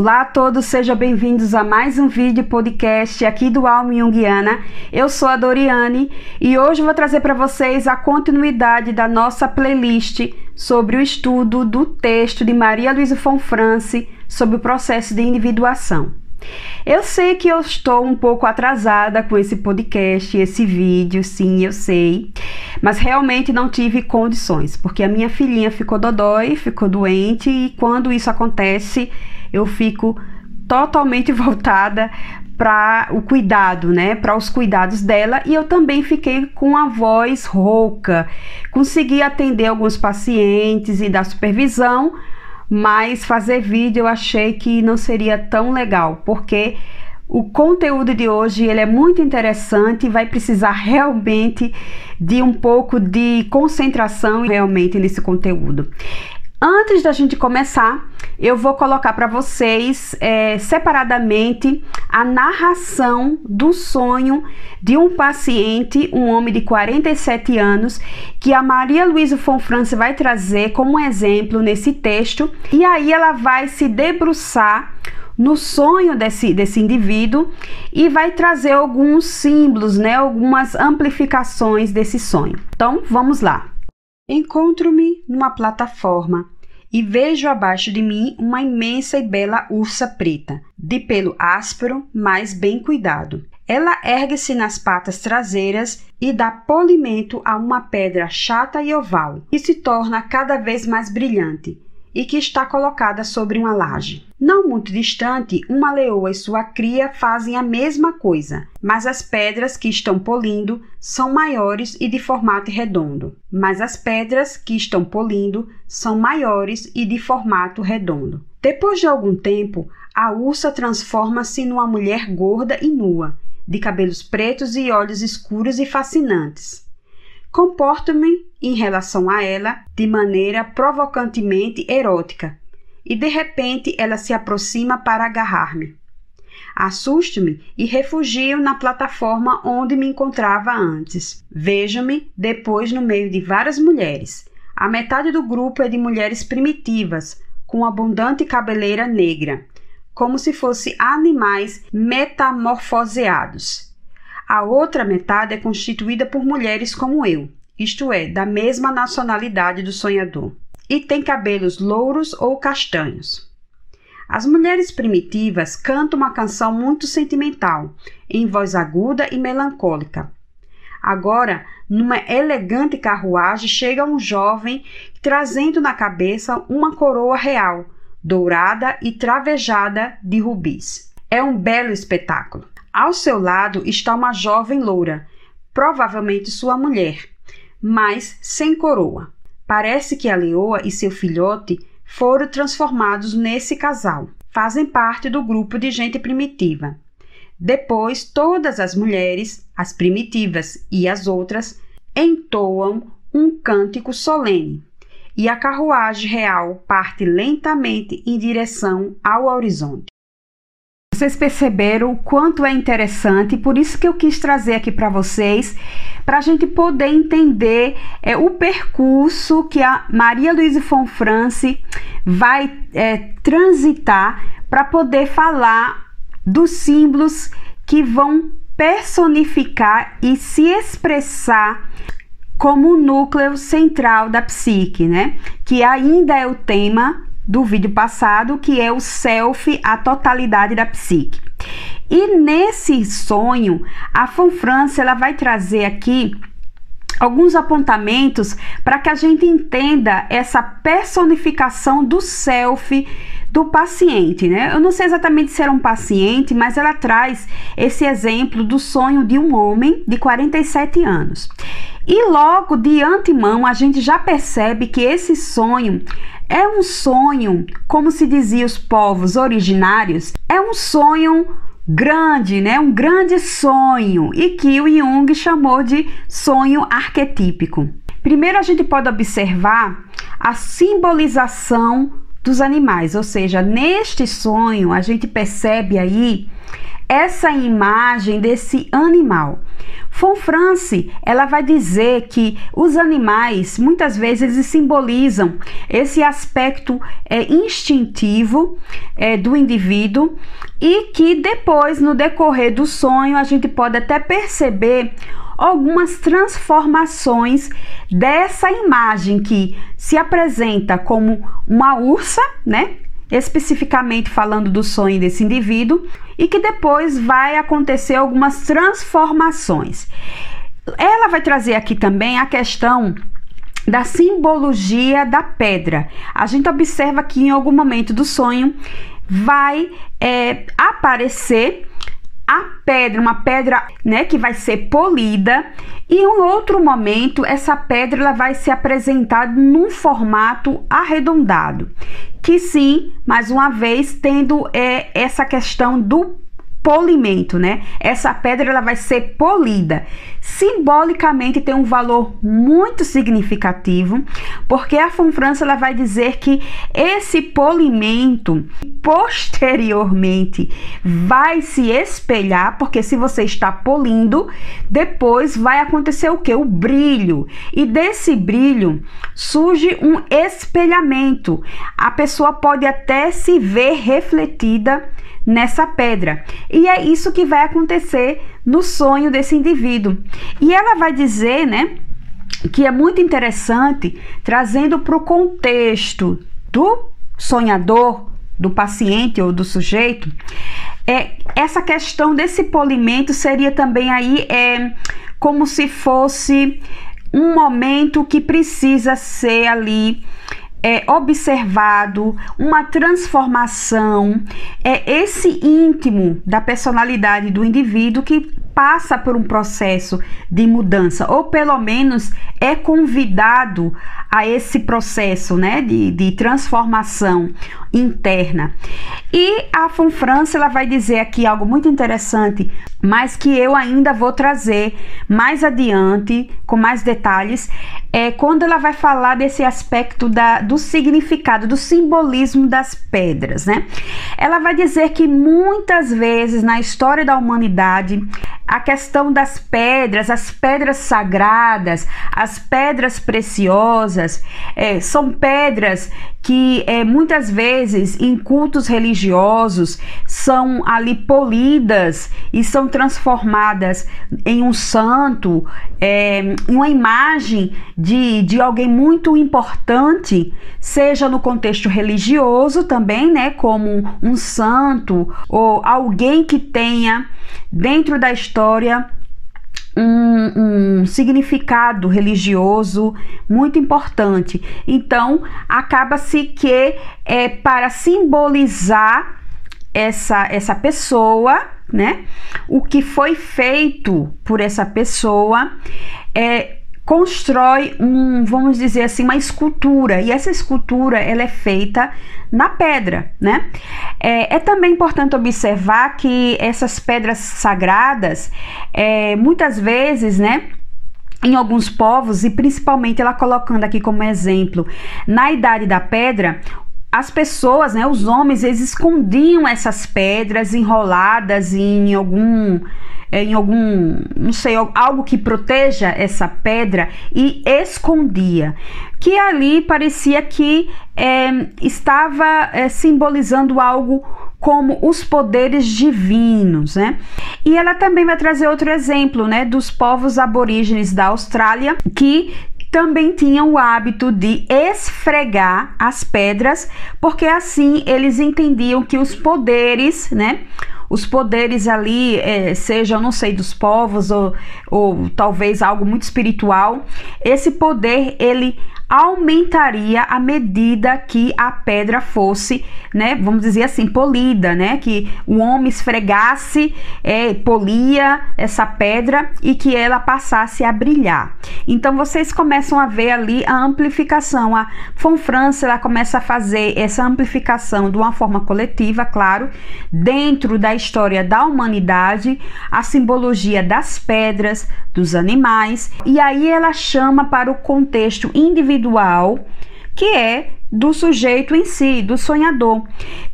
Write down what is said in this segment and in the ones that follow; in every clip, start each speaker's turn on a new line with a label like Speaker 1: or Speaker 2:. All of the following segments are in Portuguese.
Speaker 1: Olá a todos, sejam bem-vindos a mais um vídeo podcast aqui do Alma Jungiana. Eu sou a Doriane e hoje vou trazer para vocês a continuidade da nossa playlist sobre o estudo do texto de Maria Luísa Fonfrance sobre o processo de individuação. Eu sei que eu estou um pouco atrasada com esse podcast, esse vídeo, sim, eu sei, mas realmente não tive condições, porque a minha filhinha ficou dodói, ficou doente e quando isso acontece, eu fico totalmente voltada para o cuidado, né? Para os cuidados dela e eu também fiquei com a voz rouca. Consegui atender alguns pacientes e dar supervisão, mas fazer vídeo eu achei que não seria tão legal, porque o conteúdo de hoje ele é muito interessante e vai precisar realmente de um pouco de concentração realmente nesse conteúdo. Antes da gente começar, eu vou colocar para vocês é, separadamente a narração do sonho de um paciente, um homem de 47 anos, que a Maria Luísa Fonfrance vai trazer como exemplo nesse texto, e aí ela vai se debruçar no sonho desse, desse indivíduo e vai trazer alguns símbolos, né, algumas amplificações desse sonho. Então, vamos lá. Encontro-me numa plataforma e vejo abaixo de mim uma imensa e bela ursa preta, de pelo áspero, mas bem cuidado. Ela ergue-se nas patas traseiras e dá polimento a uma pedra chata e oval, que se torna cada vez mais brilhante, e que está colocada sobre uma laje. Não muito distante, uma leoa e sua cria fazem a mesma coisa, mas as pedras que estão polindo são maiores e de formato redondo. Mas as pedras que estão polindo são maiores e de formato redondo. Depois de algum tempo, a ursa transforma-se numa mulher gorda e nua, de cabelos pretos e olhos escuros e fascinantes. Comporto-me em relação a ela de maneira provocantemente erótica, e de repente ela se aproxima para agarrar-me. Assusto-me e refugio na plataforma onde me encontrava antes. Vejo-me depois no meio de várias mulheres. A metade do grupo é de mulheres primitivas, com abundante cabeleira negra, como se fossem animais metamorfoseados a outra metade é constituída por mulheres como eu, isto é, da mesma nacionalidade do sonhador, e tem cabelos louros ou castanhos. As mulheres primitivas cantam uma canção muito sentimental, em voz aguda e melancólica. Agora, numa elegante carruagem, chega um jovem trazendo na cabeça uma coroa real, dourada e travejada de rubis. É um belo espetáculo. Ao seu lado está uma jovem loura, provavelmente sua mulher, mas sem coroa. Parece que a leoa e seu filhote foram transformados nesse casal. Fazem parte do grupo de gente primitiva. Depois, todas as mulheres, as primitivas e as outras, entoam um cântico solene, e a carruagem real parte lentamente em direção ao horizonte. Vocês perceberam o quanto é interessante, por isso que eu quis trazer aqui para vocês, para a gente poder entender é, o percurso que a Maria Luísa Fonfrance vai é, transitar para poder falar dos símbolos que vão personificar e se expressar como núcleo central da psique, né? Que ainda é o tema do vídeo passado, que é o self, a totalidade da psique. E nesse sonho, a Fonfrance ela vai trazer aqui alguns apontamentos para que a gente entenda essa personificação do self do paciente, né? Eu não sei exatamente se era um paciente, mas ela traz esse exemplo do sonho de um homem de 47 anos. E logo de antemão a gente já percebe que esse sonho é um sonho, como se dizia os povos originários, é um sonho grande, né? Um grande sonho e que o Jung chamou de sonho arquetípico. Primeiro a gente pode observar a simbolização dos animais, ou seja, neste sonho a gente percebe aí essa imagem desse animal France, ela vai dizer que os animais muitas vezes simbolizam esse aspecto é, instintivo é, do indivíduo e que depois, no decorrer do sonho, a gente pode até perceber algumas transformações dessa imagem que se apresenta como uma ursa, né? Especificamente falando do sonho desse indivíduo, e que depois vai acontecer algumas transformações. Ela vai trazer aqui também a questão da simbologia da pedra. A gente observa que em algum momento do sonho vai é, aparecer a pedra, uma pedra, né, que vai ser polida, e em outro momento essa pedra ela vai ser apresentada num formato arredondado, que sim, mais uma vez tendo é, essa questão do polimento, né? Essa pedra ela vai ser polida. Simbolicamente tem um valor muito significativo, porque a Fonfrança ela vai dizer que esse polimento posteriormente vai se espelhar, porque se você está polindo, depois vai acontecer o que? O brilho. E desse brilho surge um espelhamento. A pessoa pode até se ver refletida nessa pedra. E é isso que vai acontecer no sonho desse indivíduo. E ela vai dizer, né, que é muito interessante, trazendo para o contexto do sonhador, do paciente ou do sujeito, é, essa questão desse polimento seria também aí é, como se fosse um momento que precisa ser ali é, observado, uma transformação, é esse íntimo da personalidade do indivíduo que passa por um processo de mudança, ou pelo menos é convidado a esse processo né, de, de transformação interna. E a Fonfrance ela vai dizer aqui algo muito interessante, mas que eu ainda vou trazer mais adiante, com mais detalhes, é quando ela vai falar desse aspecto da, do significado, do simbolismo das pedras, né? Ela vai dizer que muitas vezes na história da humanidade a questão das pedras, as pedras sagradas, as pedras preciosas, é, são pedras que é, muitas vezes em cultos religiosos são ali polidas e são transformadas em um santo, é, uma imagem de, de alguém muito importante, seja no contexto religioso também, né, como um santo ou alguém que tenha dentro da história um, um, significado religioso muito importante. Então, acaba-se que é para simbolizar essa, essa pessoa, né? O que foi feito por essa pessoa é constrói um, vamos dizer assim, uma escultura e essa escultura ela é feita na pedra, né? É, é também importante observar que essas pedras sagradas, é, muitas vezes, né? em alguns povos, e principalmente ela colocando aqui como exemplo, na Idade da Pedra, as pessoas, né, os homens, eles escondiam essas pedras enroladas em algum é, em algum, não sei, algo que proteja essa pedra e escondia. Que ali parecia que é, estava é, simbolizando algo como os poderes divinos, né? E ela também vai trazer outro exemplo, né, dos povos aborígenes da Austrália que também tinham o hábito de esfregar as pedras, porque assim eles entendiam que os poderes, né, os poderes ali, é, sejam, não sei, dos povos ou, ou talvez algo muito espiritual, esse poder ele aumentaria à medida que a pedra fosse, né, vamos dizer assim, polida, né, que o homem esfregasse, é, polia essa pedra e que ela passasse a brilhar. Então vocês começam a ver ali a amplificação. A Fonfrance ela começa a fazer essa amplificação de uma forma coletiva, claro, dentro da história da humanidade, a simbologia das pedras, dos animais, e aí ela chama para o contexto individual individual, que é do sujeito em si, do sonhador.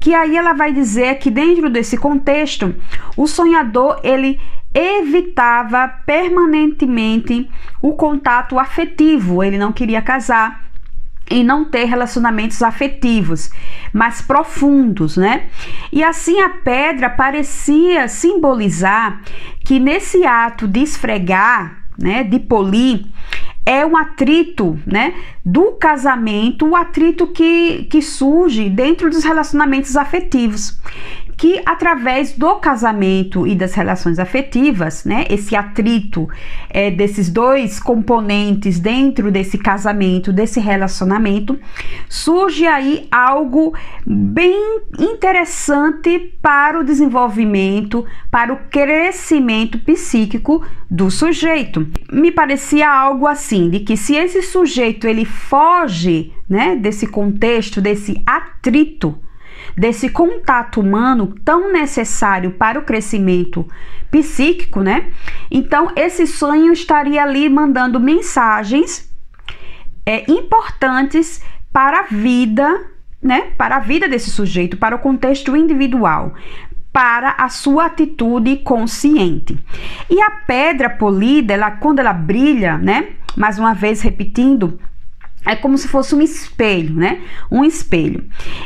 Speaker 1: Que aí ela vai dizer que dentro desse contexto, o sonhador ele evitava permanentemente o contato afetivo, ele não queria casar e não ter relacionamentos afetivos mais profundos, né? E assim a pedra parecia simbolizar que nesse ato de esfregar, né, de polir, é um atrito, né, do casamento, o atrito que, que surge dentro dos relacionamentos afetivos que através do casamento e das relações afetivas, né, esse atrito é, desses dois componentes dentro desse casamento, desse relacionamento, surge aí algo bem interessante para o desenvolvimento, para o crescimento psíquico do sujeito. Me parecia algo assim, de que se esse sujeito ele foge, né, desse contexto, desse atrito desse contato humano tão necessário para o crescimento psíquico, né? Então, esse sonho estaria ali mandando mensagens é, importantes para a vida, né? Para a vida desse sujeito, para o contexto individual, para a sua atitude consciente. E a pedra polida, ela, quando ela brilha, né? Mais uma vez repetindo, é como se fosse um espelho, né? Um espelho.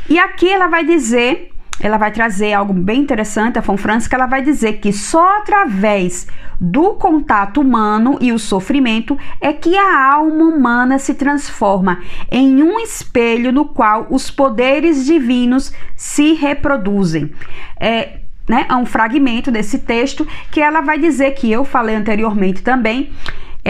Speaker 1: E aqui ela vai dizer, ela vai trazer algo bem interessante, a Fonfrance, que ela vai dizer que só através do contato humano e o sofrimento é que a alma humana se transforma em um espelho no qual os poderes divinos se reproduzem. É, né, é um fragmento desse texto que ela vai dizer que eu falei anteriormente também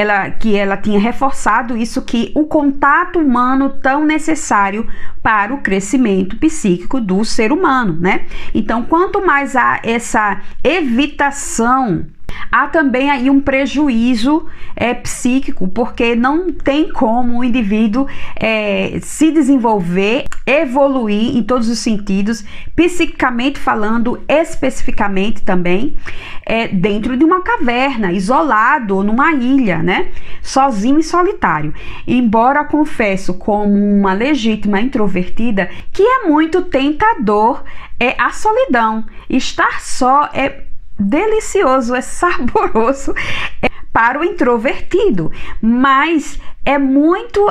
Speaker 1: ela que ela tinha reforçado isso que o contato humano tão necessário para o crescimento psíquico do ser humano, né? Então, quanto mais há essa evitação Há também aí um prejuízo é, psíquico, porque não tem como o indivíduo é, se desenvolver, evoluir em todos os sentidos, psiquicamente falando, especificamente também, é, dentro de uma caverna, isolado, numa ilha, né? Sozinho e solitário. Embora confesso, como uma legítima introvertida, que é muito tentador é a solidão. Estar só é delicioso, é saboroso é para o introvertido, mas é muito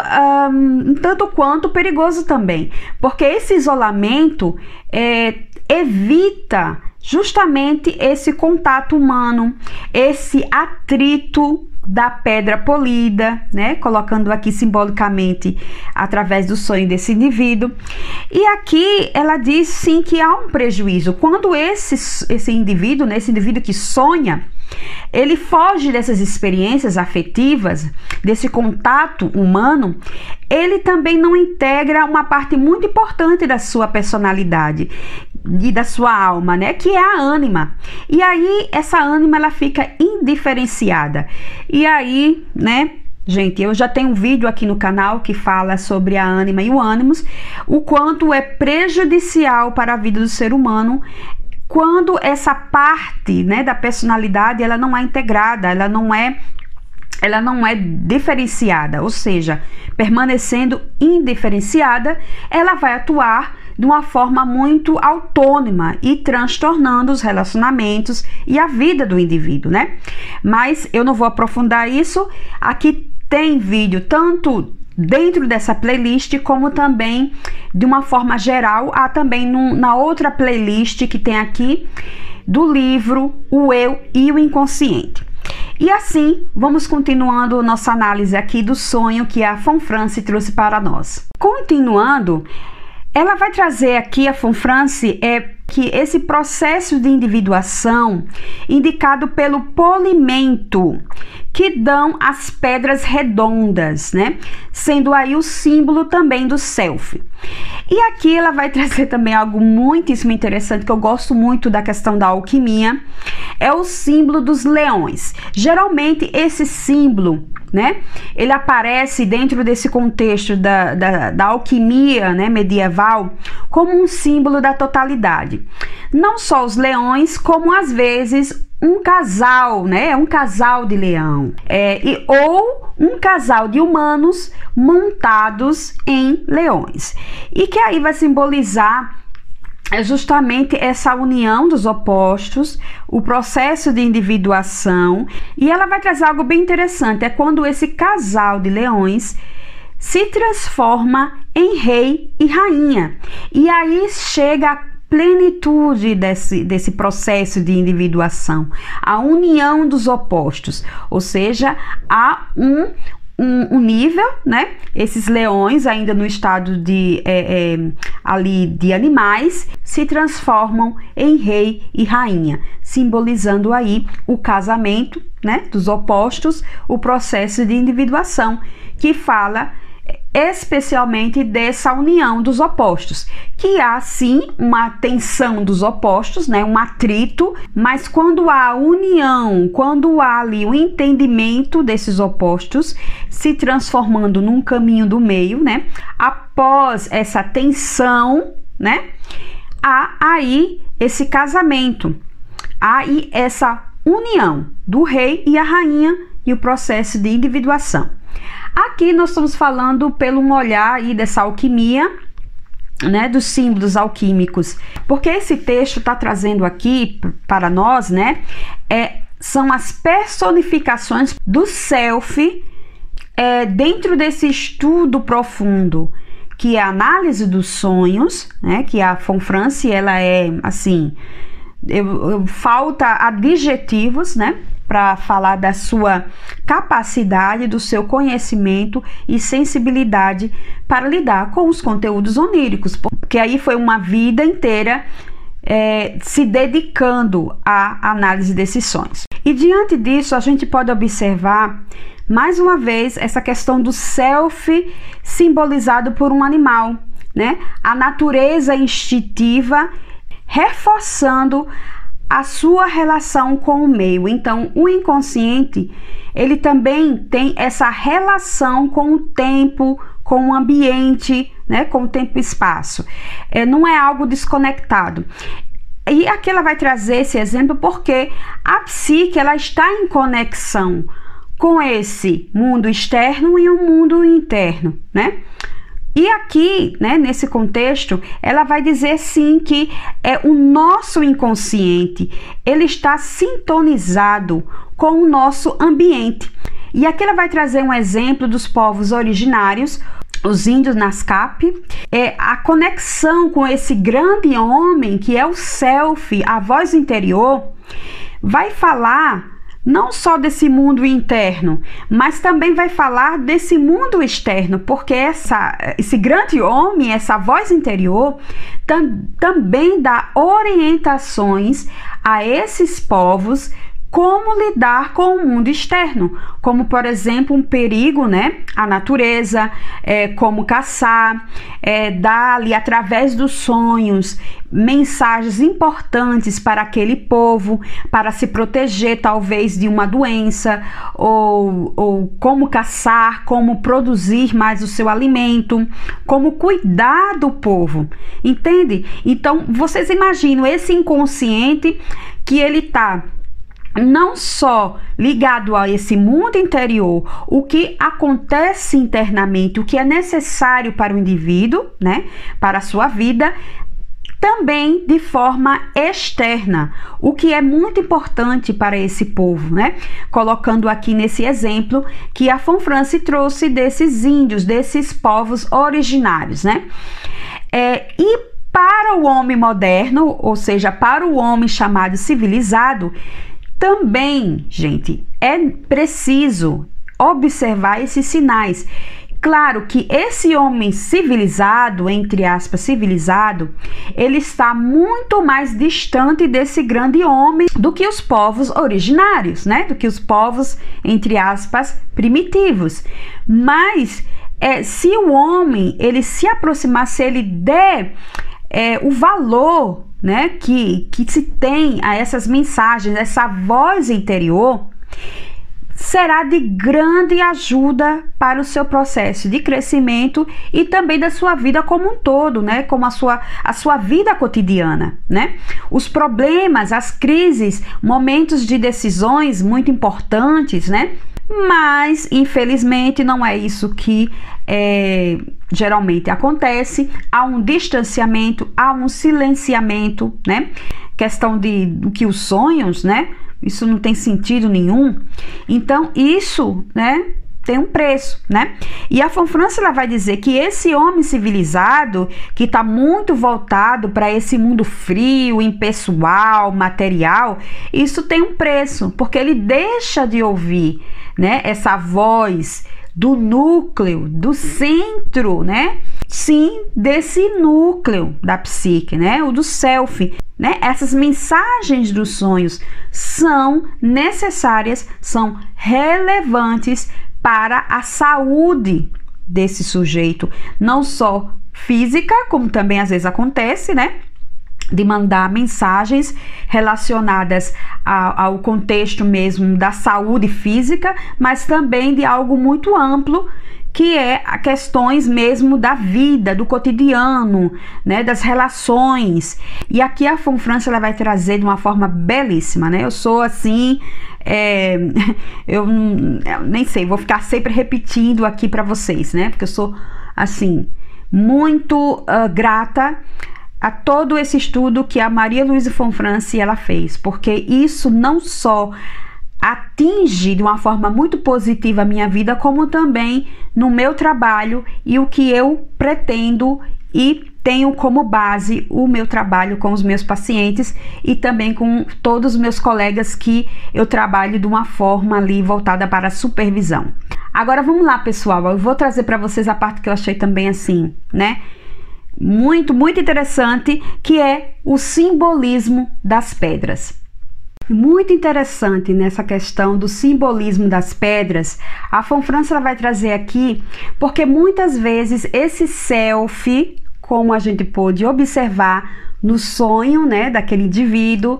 Speaker 1: um, tanto quanto perigoso também, porque esse isolamento é, evita justamente esse contato humano, esse atrito da pedra polida, né? Colocando aqui simbolicamente através do sonho desse indivíduo. E aqui ela diz sim que há um prejuízo. Quando esse, esse indivíduo, né, esse indivíduo que sonha, ele foge dessas experiências afetivas, desse contato humano, ele também não integra uma parte muito importante da sua personalidade, e da sua alma, né? Que é a ânima. E aí essa ânima ela fica indiferenciada. E aí, né? Gente, eu já tenho um vídeo aqui no canal que fala sobre a ânima e o ânimos, o quanto é prejudicial para a vida do ser humano quando essa parte, né, da personalidade ela não é integrada, ela não é ela não é diferenciada, ou seja, permanecendo indiferenciada, ela vai atuar de uma forma muito autônoma e transtornando os relacionamentos e a vida do indivíduo, né? Mas eu não vou aprofundar isso. Aqui tem vídeo tanto dentro dessa playlist, como também de uma forma geral, há também no, na outra playlist que tem aqui do livro O Eu e o Inconsciente. E assim, vamos continuando nossa análise aqui do sonho que a Fonfrance trouxe para nós. Continuando, ela vai trazer aqui a Fonfrance é que esse processo de individuação indicado pelo polimento que dão as pedras redondas, né? Sendo aí o símbolo também do self. E aqui ela vai trazer também algo muitíssimo interessante que eu gosto muito da questão da alquimia, é o símbolo dos leões. Geralmente esse símbolo né? Ele aparece dentro desse contexto da, da, da, alquimia né, medieval como um símbolo da totalidade. Não só os leões, como às vezes um casal, né? Um casal de leão. É, e, ou um casal de humanos montados em leões. E que aí vai simbolizar é justamente essa união dos opostos, o processo de individuação, e ela vai trazer algo bem interessante, é quando esse casal de leões se transforma em rei e rainha. E aí chega a plenitude desse, desse processo de individuação, a união dos opostos, ou seja, há um, um, um, nível, né? Esses leões, ainda no estado de é, é, ali de animais, se transformam em rei e rainha, simbolizando aí o casamento, né? Dos opostos, o processo de individuação que fala especialmente dessa união dos opostos, que há sim uma tensão dos opostos, né, um atrito, mas quando há união, quando há ali o entendimento desses opostos se transformando num caminho do meio, né, após essa tensão, né, há aí esse casamento, há aí essa união do rei e a rainha e o processo de individuação. Aqui nós estamos falando pelo um olhar aí dessa alquimia, né, dos símbolos alquímicos, porque esse texto está trazendo aqui para nós, né, é, são as personificações do self é, dentro desse estudo profundo que é a análise dos sonhos, né, que a Fonfrance ela é assim, eu, eu, falta adjetivos, né? Para falar da sua capacidade, do seu conhecimento e sensibilidade para lidar com os conteúdos oníricos, porque aí foi uma vida inteira é, se dedicando à análise desses sonhos. E diante disso, a gente pode observar mais uma vez essa questão do self simbolizado por um animal, né? A natureza instintiva reforçando a sua relação com o meio. Então, o inconsciente, ele também tem essa relação com o tempo, com o ambiente, né, com o tempo e espaço. É, não é algo desconectado. E aqui ela vai trazer esse exemplo porque a psique ela está em conexão com esse mundo externo e o mundo interno, né? E aqui, né, nesse contexto, ela vai dizer sim que é o nosso inconsciente, ele está sintonizado com o nosso ambiente. E aqui ela vai trazer um exemplo dos povos originários, os índios Nascap, é a conexão com esse grande homem que é o self, a voz interior, vai falar não só desse mundo interno, mas também vai falar desse mundo externo, porque essa, esse grande homem, essa voz interior, tam, também dá orientações a esses povos como lidar com o mundo externo, como por exemplo um perigo, né, à natureza, é, como caçar, é, dar-lhe através dos sonhos mensagens importantes para aquele povo, para se proteger talvez de uma doença, ou, ou como caçar, como produzir mais o seu alimento, como cuidar do povo, entende? Então vocês imaginam esse inconsciente que ele está não só ligado a esse mundo interior, o que acontece internamente, o que é necessário para o indivíduo, né, para a sua vida, também de forma externa, o que é muito importante para esse povo, né? Colocando aqui nesse exemplo que a Fonfrance trouxe desses índios, desses povos originários, né? É, e para o homem moderno, ou seja, para o homem chamado civilizado, também, gente, é preciso observar esses sinais. Claro que esse homem civilizado, entre aspas, civilizado, ele está muito mais distante desse grande homem do que os povos originários, né? Do que os povos, entre aspas, primitivos. Mas é, se o homem ele se aproximar, se ele der é, o valor né, que, que se tem a essas mensagens, essa voz interior, será de grande ajuda para o seu processo de crescimento e também da sua vida como um todo, né? Como a sua, a sua vida cotidiana, né? Os problemas, as crises, momentos de decisões muito importantes, né? Mas, infelizmente, não é isso que é, geralmente acontece. Há um distanciamento, há um silenciamento, né? Questão de do que os sonhos, né? Isso não tem sentido nenhum. Então, isso, né? tem um preço, né? E a Fonfrance ela vai dizer que esse homem civilizado que está muito voltado para esse mundo frio, impessoal, material, isso tem um preço, porque ele deixa de ouvir, né? Essa voz do núcleo, do centro, né? Sim, desse núcleo da psique, né? O do self, né? Essas mensagens dos sonhos são necessárias, são relevantes para a saúde desse sujeito, não só física, como também às vezes acontece, né? De mandar mensagens relacionadas a, ao contexto mesmo da saúde física, mas também de algo muito amplo que é a questões mesmo da vida, do cotidiano, né, das relações. E aqui a Fonfrance ela vai trazer de uma forma belíssima, né? Eu sou assim, é, eu, eu, nem sei, vou ficar sempre repetindo aqui para vocês, né? Porque eu sou assim muito uh, grata a todo esse estudo que a Maria Luísa Fonfrance ela fez, porque isso não só atinge de uma forma muito positiva a minha vida, como também no meu trabalho e o que eu pretendo e tenho como base o meu trabalho com os meus pacientes e também com todos os meus colegas que eu trabalho de uma forma ali voltada para a supervisão. Agora vamos lá, pessoal, eu vou trazer para vocês a parte que eu achei também assim, né? Muito, muito interessante, que é o simbolismo das pedras. Muito interessante nessa questão do simbolismo das pedras, a Fonfrança vai trazer aqui, porque muitas vezes esse selfie como a gente pôde observar no sonho, né, daquele indivíduo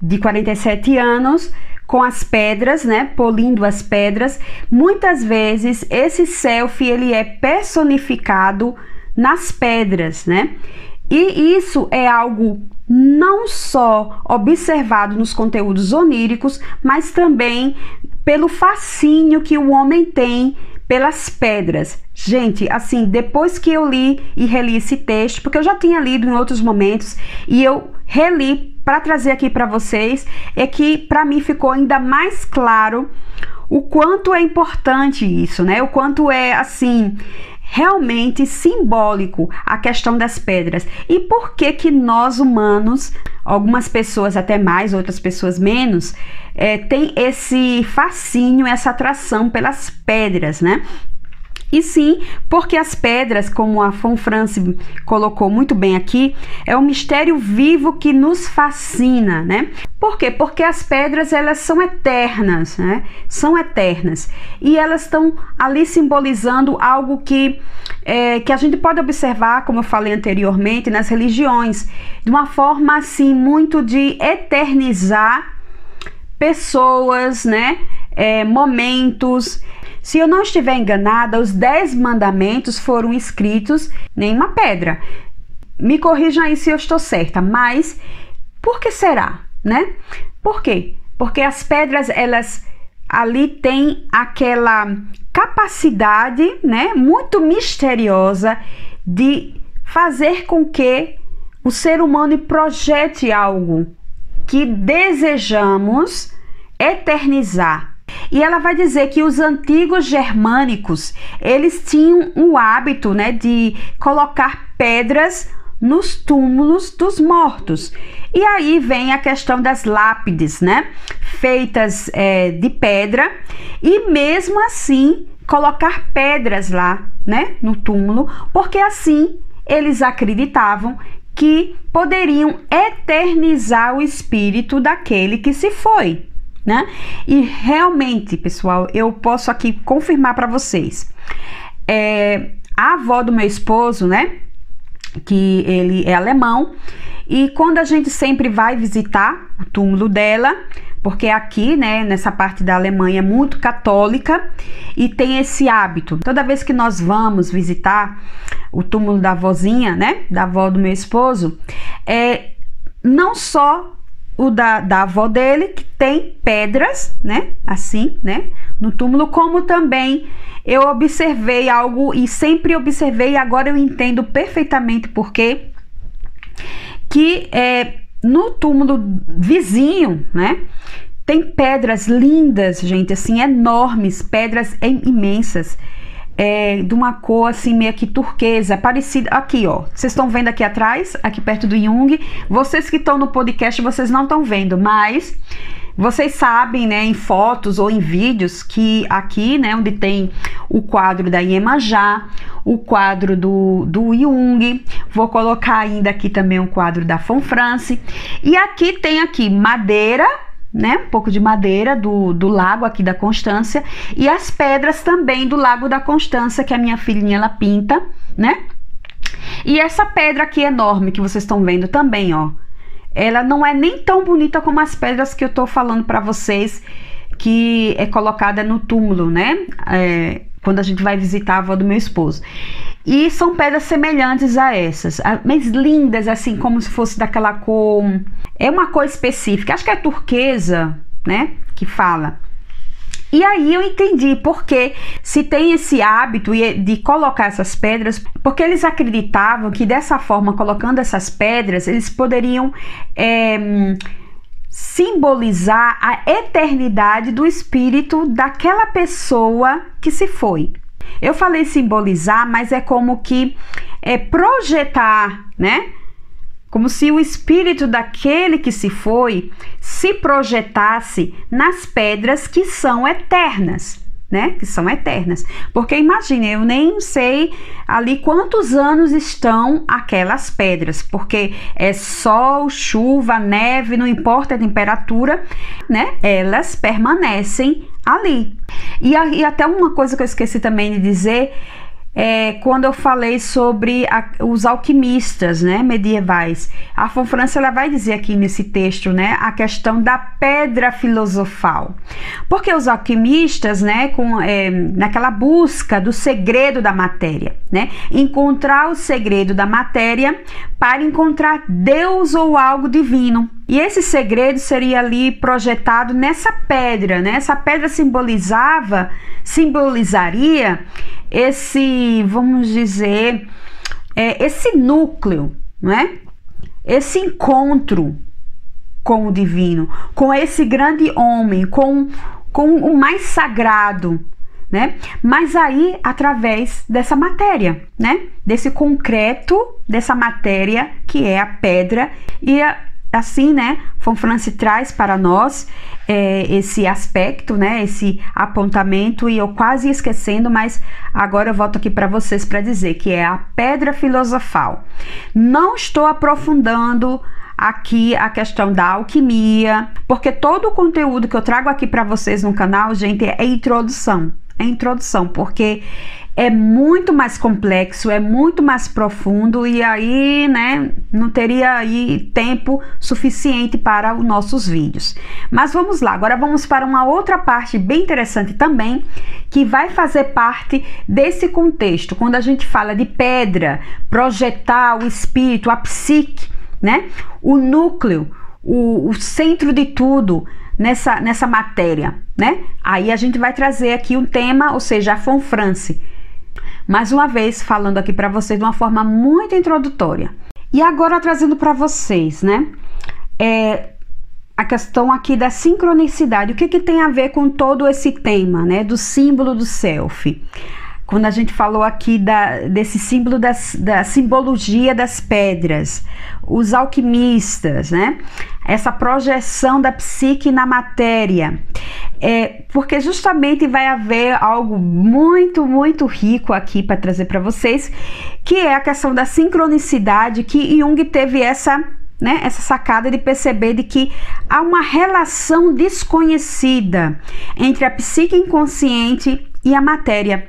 Speaker 1: de 47 anos, com as pedras, né, polindo as pedras. Muitas vezes esse selfie ele é personificado nas pedras, né? E isso é algo não só observado nos conteúdos oníricos, mas também pelo fascínio que o homem tem pelas pedras. Gente, assim, depois que eu li e reli esse texto, porque eu já tinha lido em outros momentos e eu reli para trazer aqui para vocês, é que para mim ficou ainda mais claro o quanto é importante isso, né? O quanto é assim realmente simbólico a questão das pedras. E por que que nós humanos, algumas pessoas até mais, outras pessoas menos, é, tem esse fascínio, essa atração pelas pedras, né? E sim, porque as pedras, como a France colocou muito bem aqui, é um mistério vivo que nos fascina, né? Por quê? Porque as pedras elas são eternas, né? São eternas e elas estão ali simbolizando algo que é, que a gente pode observar, como eu falei anteriormente, nas religiões, de uma forma assim muito de eternizar pessoas, né? É, momentos se eu não estiver enganada, os dez mandamentos foram escritos em uma pedra. Me corrijam aí se eu estou certa, mas por que será, né? Por quê? Porque as pedras, elas ali têm aquela capacidade, né, muito misteriosa de fazer com que o ser humano projete algo que desejamos eternizar, e ela vai dizer que os antigos germânicos, eles tinham o hábito, né, de colocar pedras nos túmulos dos mortos. E aí vem a questão das lápides, né, feitas é, de pedra e mesmo assim colocar pedras lá, né, no túmulo, porque assim eles acreditavam que poderiam eternizar o espírito daquele que se foi né? E realmente, pessoal, eu posso aqui confirmar para vocês. É, a avó do meu esposo, né? Que ele é alemão, e quando a gente sempre vai visitar o túmulo dela, porque aqui, né, nessa parte da Alemanha é muito católica e tem esse hábito. Toda vez que nós vamos visitar o túmulo da vozinha, né, da avó do meu esposo, é não só o da, da avó dele, que tem pedras, né, assim, né, no túmulo, como também eu observei algo e sempre observei, e agora eu entendo perfeitamente porque que é, no túmulo vizinho, né? Tem pedras lindas, gente, assim, enormes, pedras imensas, é, de uma cor assim meio que turquesa, parecida. Aqui, ó, vocês estão vendo aqui atrás, aqui perto do Jung. Vocês que estão no podcast, vocês não estão vendo, mas vocês sabem, né, em fotos ou em vídeos, que aqui, né, onde tem o quadro da Iemanjá, o quadro do, do Jung, vou colocar ainda aqui também um quadro da Fonfrance, e aqui tem aqui madeira, né, um pouco de madeira do, do lago aqui da Constância, e as pedras também do lago da Constância, que a minha filhinha, ela pinta, né, e essa pedra aqui enorme que vocês estão vendo também, ó, ela não é nem tão bonita como as pedras que eu tô falando para vocês que é colocada no túmulo, né? É, quando a gente vai visitar a avó do meu esposo. E são pedras semelhantes a essas, mas lindas, assim, como se fosse daquela cor. É uma cor específica, acho que é turquesa, né? Que fala. E aí eu entendi porque se tem esse hábito de colocar essas pedras, porque eles acreditavam que dessa forma, colocando essas pedras, eles poderiam é, simbolizar a eternidade do espírito daquela pessoa que se foi. Eu falei simbolizar, mas é como que é projetar, né? como se o espírito daquele que se foi se projetasse nas pedras que são eternas. Né? Que são eternas. Porque imagine, eu nem sei ali quantos anos estão aquelas pedras, porque é sol, chuva, neve, não importa a temperatura, né? Elas permanecem ali. E, e até uma coisa que eu esqueci também de dizer é, quando eu falei sobre a, os alquimistas né, medievais. A Fonfrance ela vai dizer aqui nesse texto né, a questão da pedra filosofal. Porque os alquimistas, né, com, é, naquela busca do segredo da matéria, né, encontrar o segredo da matéria para encontrar Deus ou algo divino. E esse segredo seria ali projetado nessa pedra, né? Essa pedra simbolizava, simbolizaria esse, vamos dizer, é, esse núcleo, não é? Esse encontro com o divino, com esse grande homem, com, com o mais sagrado, né? Mas aí através dessa matéria, né? Desse concreto, dessa matéria que é a pedra e a, assim, né, Fonfrance traz para nós é, esse aspecto, né, esse apontamento e eu quase esquecendo, mas agora eu volto aqui para vocês para dizer que é a pedra filosofal. Não estou aprofundando aqui a questão da alquimia, porque todo o conteúdo que eu trago aqui para vocês no canal, gente, é introdução. É introdução, porque é muito mais complexo, é muito mais profundo e aí, né, não teria aí tempo suficiente para os nossos vídeos. Mas vamos lá, agora vamos para uma outra parte bem interessante também, que vai fazer parte desse contexto, quando a gente fala de pedra, projetar o espírito, a psique, né, o núcleo, o, o centro de tudo, nessa, nessa matéria, né? Aí a gente vai trazer aqui um tema, ou seja, a Fonfrance, mais uma vez falando aqui para vocês de uma forma muito introdutória. E agora trazendo para vocês, né? É, a questão aqui da sincronicidade. O que, que tem a ver com todo esse tema, né? Do símbolo do self quando a gente falou aqui da, desse símbolo das, da simbologia das pedras, os alquimistas, né? Essa projeção da psique na matéria. É, porque justamente vai haver algo muito, muito rico aqui para trazer para vocês, que é a questão da sincronicidade, que Jung teve essa né, essa sacada de perceber de que há uma relação desconhecida entre a psique inconsciente e a matéria.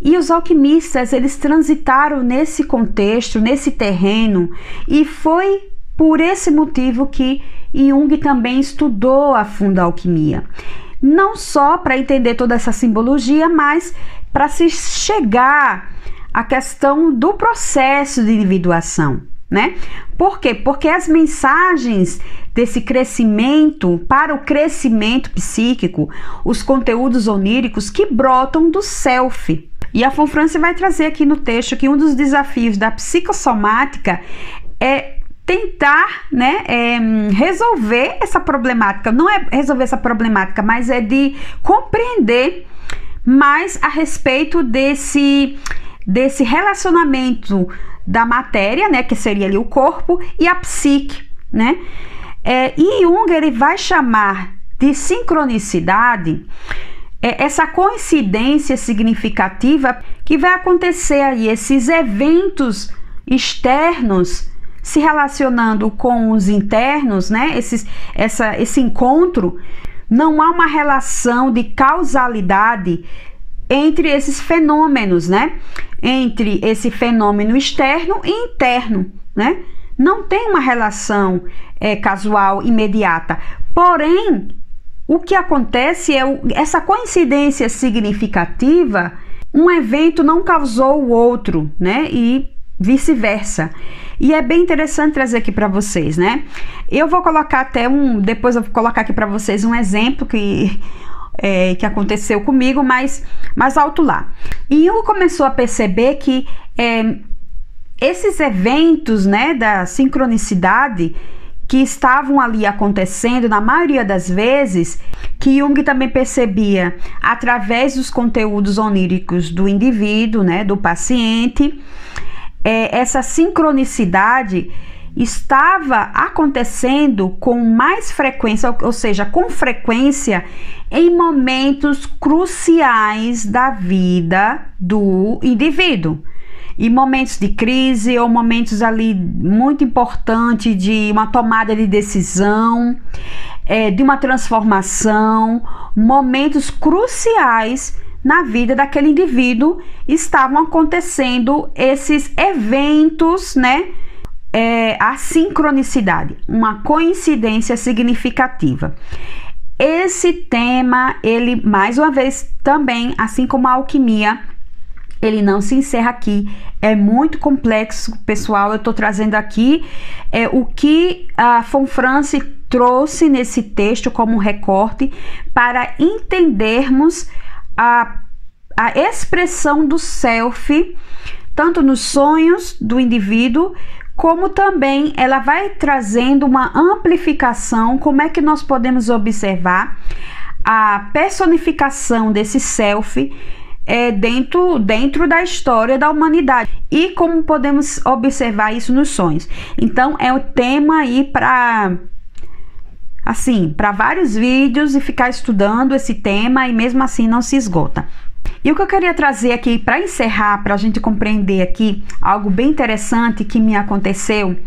Speaker 1: E os alquimistas, eles transitaram nesse contexto, nesse terreno, e foi por esse motivo que Jung também estudou a fundo a alquimia. Não só para entender toda essa simbologia, mas para se chegar à questão do processo de individuação, né? Por quê? Porque as mensagens desse crescimento para o crescimento psíquico, os conteúdos oníricos que brotam do self. E a Fonfrance vai trazer aqui no texto que um dos desafios da psicossomática é tentar né, é, resolver essa problemática. Não é resolver essa problemática, mas é de compreender mais a respeito desse, desse relacionamento da matéria, né, que seria ali o corpo, e a psique, né? É, e Jung ele vai chamar de sincronicidade é, essa coincidência significativa que vai acontecer aí, esses eventos externos se relacionando com os internos, né? Esses, essa, esse encontro, não há uma relação de causalidade entre esses fenômenos, né? Entre esse fenômeno externo e interno, né? Não tem uma relação é, casual imediata. Porém, o que acontece é o, essa coincidência significativa. Um evento não causou o outro, né? E vice-versa. E é bem interessante trazer aqui para vocês, né? Eu vou colocar até um, depois eu vou colocar aqui para vocês um exemplo que é, que aconteceu comigo, mas mais alto lá. E eu começou a perceber que é, esses eventos, né, da sincronicidade que estavam ali acontecendo, na maioria das vezes, que Jung também percebia através dos conteúdos oníricos do indivíduo, né, do paciente, é, essa sincronicidade estava acontecendo com mais frequência, ou seja, com frequência, em momentos cruciais da vida do indivíduo. E momentos de crise ou momentos ali muito importantes de uma tomada de decisão, é, de uma transformação, momentos cruciais na vida daquele indivíduo estavam acontecendo esses eventos, né? É, a sincronicidade, uma coincidência significativa. Esse tema, ele mais uma vez também, assim como a alquimia, ele não se encerra aqui. É muito complexo, pessoal. Eu estou trazendo aqui é, o que a Fonfrance trouxe nesse texto como recorte para entendermos a, a expressão do self, tanto nos sonhos do indivíduo, como também ela vai trazendo uma amplificação. Como é que nós podemos observar a personificação desse self? É, dentro, dentro da história da humanidade e como podemos observar isso nos sonhos. Então, é o tema aí para assim, para vários vídeos e ficar estudando esse tema e mesmo assim não se esgota. E o que eu queria trazer aqui para encerrar, para a gente compreender aqui algo bem interessante que me aconteceu,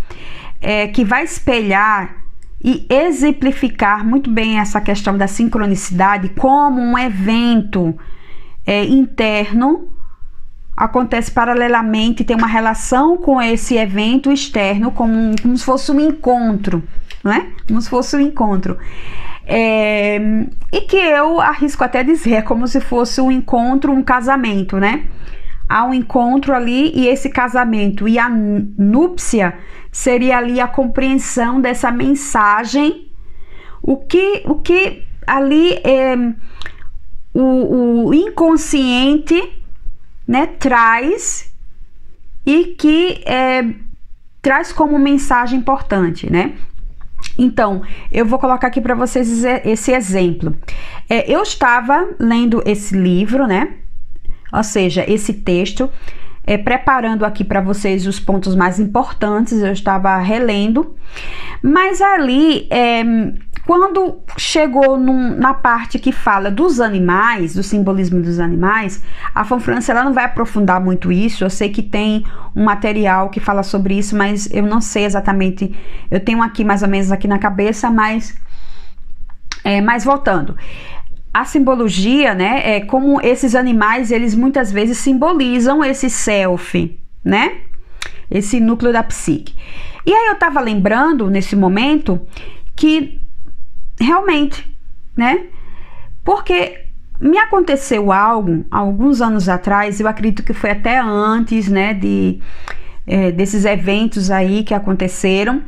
Speaker 1: é, que vai espelhar e exemplificar muito bem essa questão da sincronicidade como um evento é, interno acontece paralelamente, tem uma relação com esse evento externo, como, como se fosse um encontro não é? Como se fosse um encontro. É, e que eu arrisco até dizer, é como se fosse um encontro, um casamento, né? Há um encontro ali e esse casamento e a núpcia seria ali a compreensão dessa mensagem, o que, o que ali é, o, o inconsciente né, traz e que é, traz como mensagem importante, né? Então, eu vou colocar aqui para vocês esse exemplo. É, eu estava lendo esse livro, né? Ou seja, esse texto, é, preparando aqui para vocês os pontos mais importantes, eu estava relendo, mas ali é, quando chegou num, na parte que fala dos animais, do simbolismo dos animais, a Fanfrance ela não vai aprofundar muito isso. Eu sei que tem um material que fala sobre isso, mas eu não sei exatamente. Eu tenho aqui mais ou menos aqui na cabeça, mas é, mas voltando a simbologia, né, é como esses animais, eles muitas vezes simbolizam esse self, né? Esse núcleo da psique. E aí eu tava lembrando nesse momento que realmente, né? Porque me aconteceu algo alguns anos atrás, eu acredito que foi até antes, né, de é, desses eventos aí que aconteceram.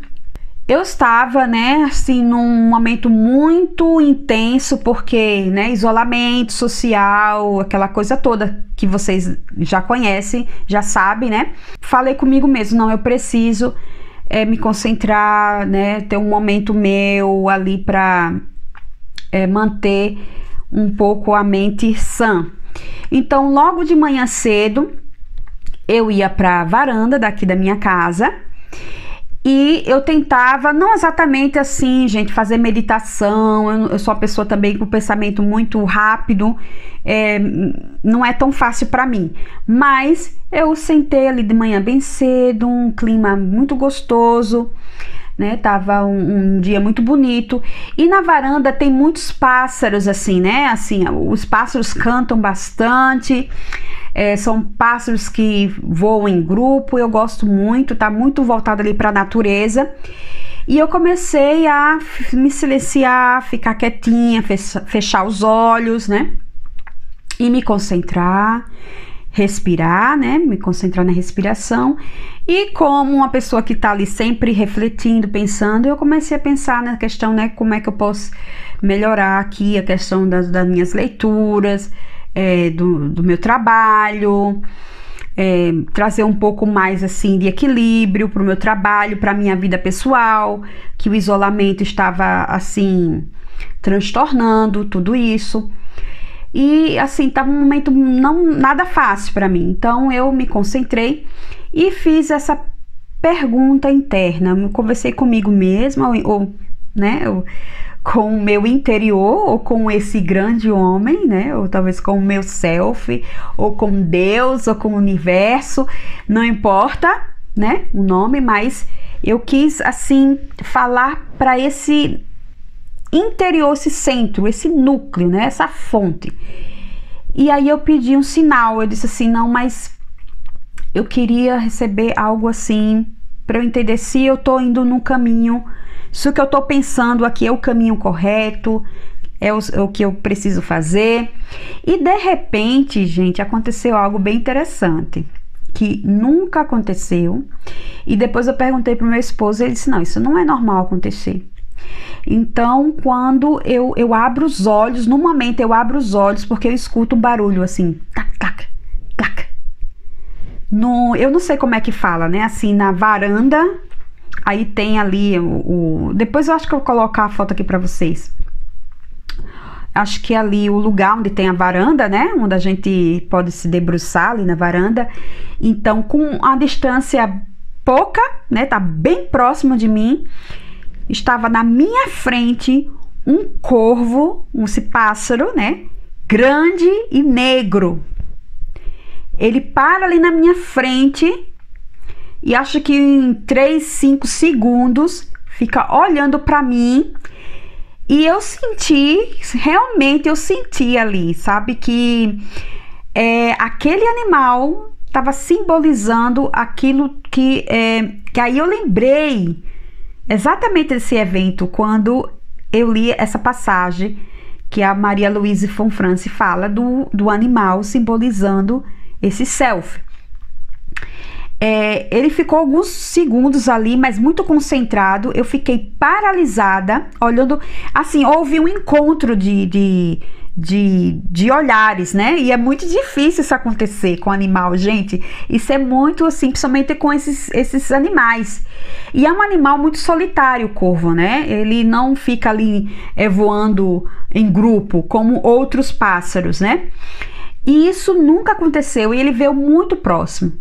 Speaker 1: Eu estava, né, assim, num momento muito intenso, porque, né, isolamento social, aquela coisa toda que vocês já conhecem, já sabem, né? Falei comigo mesmo, não, eu preciso é, me concentrar, né, ter um momento meu ali para é, manter um pouco a mente sã. Então, logo de manhã cedo, eu ia para a varanda daqui da minha casa e eu tentava, não exatamente assim, gente, fazer meditação. Eu, eu sou uma pessoa também com pensamento muito rápido, é, não é tão fácil para mim. Mas eu sentei ali de manhã bem cedo, um clima muito gostoso né? Tava um, um, dia muito bonito e na varanda tem muitos pássaros assim, né? Assim, os pássaros cantam bastante. É, são pássaros que voam em grupo, eu gosto muito, tá muito voltado ali para a natureza. E eu comecei a me silenciar, ficar quietinha, fechar os olhos, né? E me concentrar respirar, né? Me concentrar na respiração. E como uma pessoa que está ali sempre refletindo, pensando, eu comecei a pensar na questão, né? Como é que eu posso melhorar aqui a questão das, das minhas leituras, é, do, do meu trabalho. É, trazer um pouco mais assim de equilíbrio para o meu trabalho, para minha vida pessoal, que o isolamento estava assim transtornando tudo isso. E assim, tava um momento não nada fácil para mim. Então eu me concentrei e fiz essa pergunta interna. Eu conversei comigo mesma ou, ou né, ou, com o meu interior ou com esse grande homem, né? Ou talvez com o meu self, ou com Deus, ou com o universo, não importa, né? O nome, mas eu quis assim falar para esse interior, esse centro, esse núcleo, né? Essa fonte. E aí eu pedi um sinal, eu disse assim, não, mas eu queria receber algo assim para eu entender se eu tô indo no caminho, se o que eu tô pensando aqui é o caminho correto, é o, é o, que eu preciso fazer. E de repente, gente, aconteceu algo bem interessante que nunca aconteceu. E depois eu perguntei pro meu esposo, ele disse: "Não, isso não é normal acontecer". Então, quando eu, eu abro os olhos, no momento eu abro os olhos porque eu escuto um barulho assim, tac, tac, tac. No, eu não sei como é que fala, né? Assim, na varanda, aí tem ali o, o depois eu acho que eu vou colocar a foto aqui para vocês. Acho que é ali o lugar onde tem a varanda, né? Onde a gente pode se debruçar ali na varanda. Então, com a distância pouca, né? Tá bem próximo de mim estava na minha frente um corvo, um pássaro, né? Grande e negro. Ele para ali na minha frente e acho que em 3, 5 segundos fica olhando para mim. E eu senti, realmente eu senti ali, sabe, que é, aquele animal estava simbolizando aquilo que, é, que aí eu lembrei exatamente esse evento quando eu li essa passagem que a Maria Louise Fonfrance fala do, do animal simbolizando esse self. É, ele ficou alguns segundos ali, mas muito concentrado. Eu fiquei paralisada, olhando. Assim, houve um encontro de, de de, de olhares, né? E é muito difícil isso acontecer com animal, gente. Isso é muito assim, principalmente com esses, esses animais. E é um animal muito solitário, o corvo, né? Ele não fica ali é, voando em grupo como outros pássaros, né? E isso nunca aconteceu e ele veio muito próximo.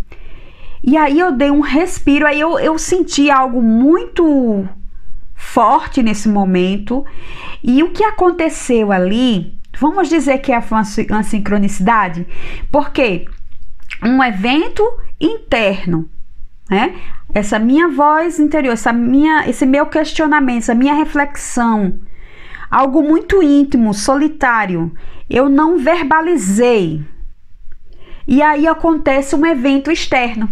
Speaker 1: E aí eu dei um respiro, aí eu, eu senti algo muito forte nesse momento. E o que aconteceu ali Vamos dizer que é uma sincronicidade? Porque um evento interno, né? Essa minha voz interior, essa minha, esse meu questionamento, essa minha reflexão, algo muito íntimo, solitário, eu não verbalizei. E aí acontece um evento externo.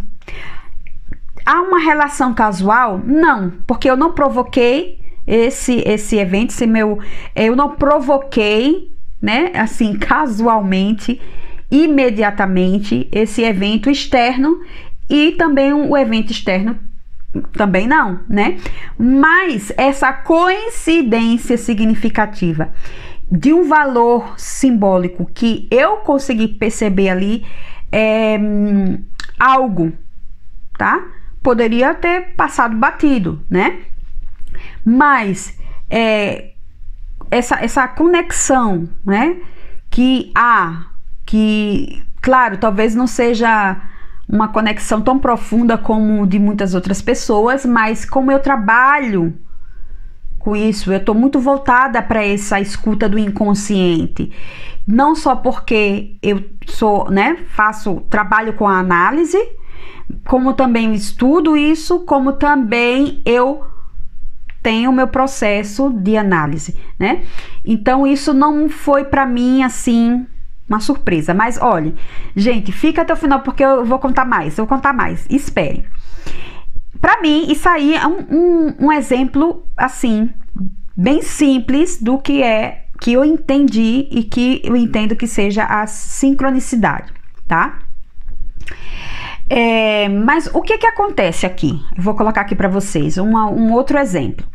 Speaker 1: Há uma relação casual? Não, porque eu não provoquei, esse esse evento, esse meu, eu não provoquei, né, assim, casualmente, imediatamente esse evento externo e também o evento externo também não, né? Mas essa coincidência significativa de um valor simbólico que eu consegui perceber ali é hum, algo, tá? Poderia ter passado batido, né? Mas é, essa, essa conexão, né? Que há, que, claro, talvez não seja uma conexão tão profunda como de muitas outras pessoas, mas como eu trabalho com isso, eu estou muito voltada para essa escuta do inconsciente. Não só porque eu sou, né, faço trabalho com a análise, como também estudo isso, como também eu tenho o meu processo de análise, né? Então isso não foi para mim assim uma surpresa. Mas olhe, gente, fica até o final porque eu vou contar mais. Eu vou contar mais. Espere. Para mim, isso aí é um, um, um exemplo assim, bem simples do que é que eu entendi e que eu entendo que seja a sincronicidade, tá? É, mas o que que acontece aqui? Eu vou colocar aqui para vocês uma, um outro exemplo.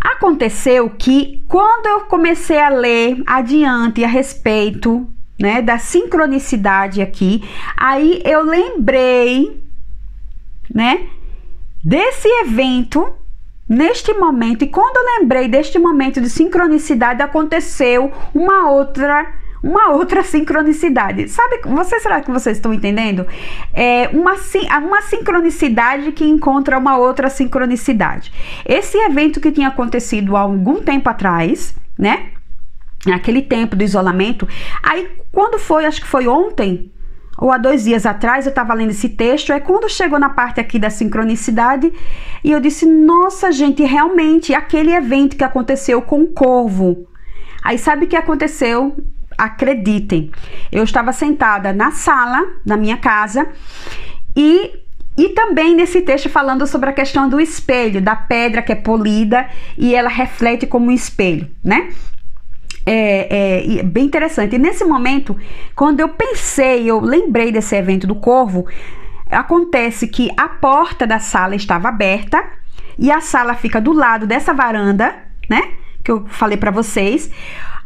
Speaker 1: Aconteceu que quando eu comecei a ler adiante a respeito né, da sincronicidade aqui, aí eu lembrei, né, desse evento neste momento e quando eu lembrei deste momento de sincronicidade aconteceu uma outra uma outra sincronicidade. Sabe, você será que vocês estão entendendo? É uma, uma sincronicidade que encontra uma outra sincronicidade. Esse evento que tinha acontecido há algum tempo atrás, né? Naquele tempo do isolamento. Aí, quando foi, acho que foi ontem, ou há dois dias atrás, eu estava lendo esse texto, é quando chegou na parte aqui da sincronicidade, e eu disse: Nossa, gente, realmente, aquele evento que aconteceu com o corvo. Aí, sabe o que aconteceu? Acreditem, eu estava sentada na sala da minha casa e e também nesse texto falando sobre a questão do espelho, da pedra que é polida e ela reflete como um espelho, né? é, é, bem interessante. E nesse momento, quando eu pensei, eu lembrei desse evento do Corvo, acontece que a porta da sala estava aberta e a sala fica do lado dessa varanda, né? Que eu falei para vocês.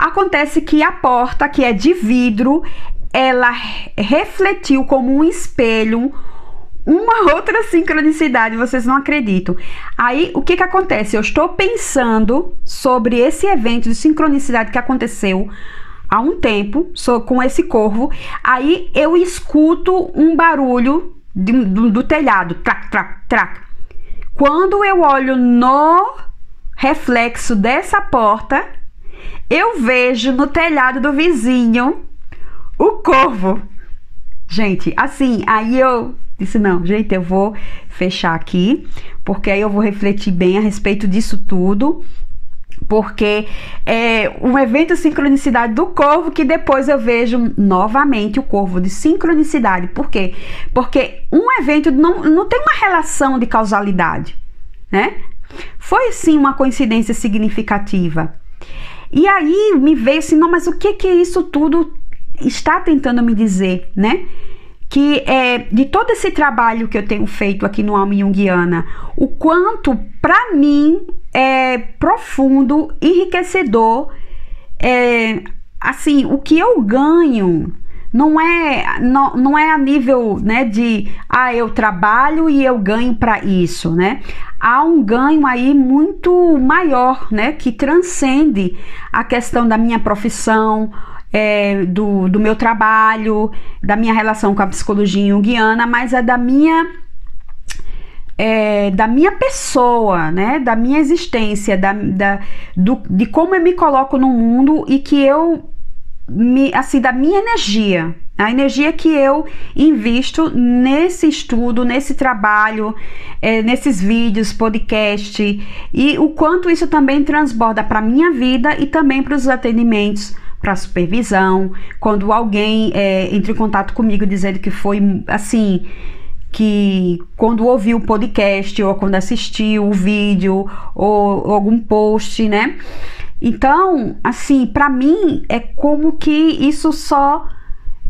Speaker 1: Acontece que a porta, que é de vidro, ela refletiu como um espelho uma outra sincronicidade, vocês não acreditam. Aí, o que que acontece? Eu estou pensando sobre esse evento de sincronicidade que aconteceu há um tempo sou com esse corvo. Aí eu escuto um barulho de, do, do telhado, trac, trac, trac. Quando eu olho no reflexo dessa porta, eu vejo no telhado do vizinho o corvo. Gente, assim, aí eu Disse: não, gente, eu vou fechar aqui, porque aí eu vou refletir bem a respeito disso tudo. Porque é um evento de sincronicidade do corvo que depois eu vejo novamente o corvo de sincronicidade. Por quê? Porque um evento não, não tem uma relação de causalidade, né? Foi sim uma coincidência significativa. E aí me veio assim, não, mas o que que isso tudo está tentando me dizer, né? que é, de todo esse trabalho que eu tenho feito aqui no Alma Jungiana, o quanto para mim é profundo, enriquecedor, é, assim, o que eu ganho não é não, não é a nível né de ah eu trabalho e eu ganho para isso né? Há um ganho aí muito maior né que transcende a questão da minha profissão é, do, do meu trabalho, da minha relação com a psicologia junguiana, mas é da minha é, da minha pessoa, né, da minha existência, da, da, do, de como eu me coloco no mundo e que eu assim, da minha energia, a energia que eu invisto nesse estudo, nesse trabalho, é, nesses vídeos, podcast e o quanto isso também transborda para minha vida e também para os atendimentos para supervisão, quando alguém é, entra em contato comigo dizendo que foi assim que quando ouviu o podcast ou quando assistiu o vídeo ou, ou algum post, né? Então, assim, para mim é como que isso só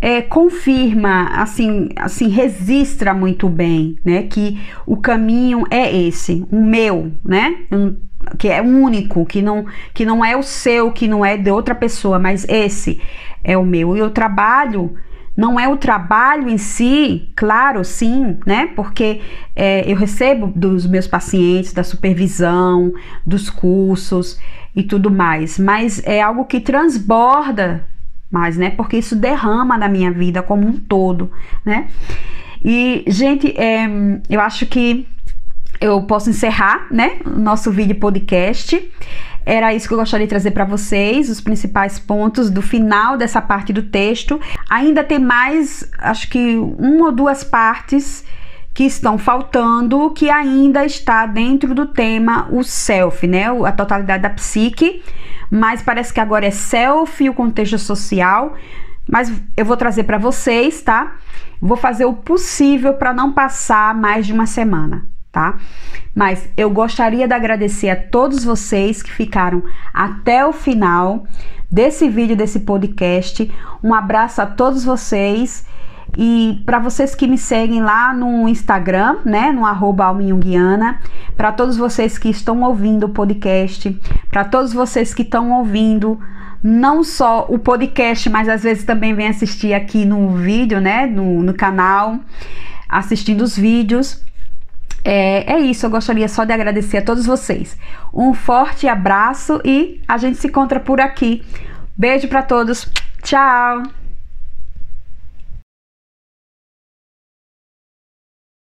Speaker 1: é, confirma, assim, assim, registra muito bem, né? Que o caminho é esse, o meu, né? Que é único, que não, que não é o seu, que não é de outra pessoa, mas esse é o meu. E o trabalho não é o trabalho em si, claro, sim, né? Porque é, eu recebo dos meus pacientes, da supervisão, dos cursos e tudo mais, mas é algo que transborda mais, né? Porque isso derrama na minha vida como um todo, né? E, gente, é, eu acho que eu posso encerrar, né? O nosso vídeo podcast. Era isso que eu gostaria de trazer para vocês, os principais pontos do final dessa parte do texto. Ainda tem mais, acho que uma ou duas partes que estão faltando, que ainda está dentro do tema o self, né? A totalidade da psique, mas parece que agora é self e o contexto social. Mas eu vou trazer para vocês, tá? Vou fazer o possível para não passar mais de uma semana tá? Mas eu gostaria de agradecer a todos vocês que ficaram até o final desse vídeo, desse podcast. Um abraço a todos vocês. E para vocês que me seguem lá no Instagram, né, no arroba para todos vocês que estão ouvindo o podcast, para todos vocês que estão ouvindo não só o podcast, mas às vezes também vem assistir aqui no vídeo, né, no, no canal, assistindo os vídeos. É, é isso, eu gostaria só de agradecer a todos vocês. Um forte abraço e a gente se encontra por aqui. Beijo para todos. Tchau!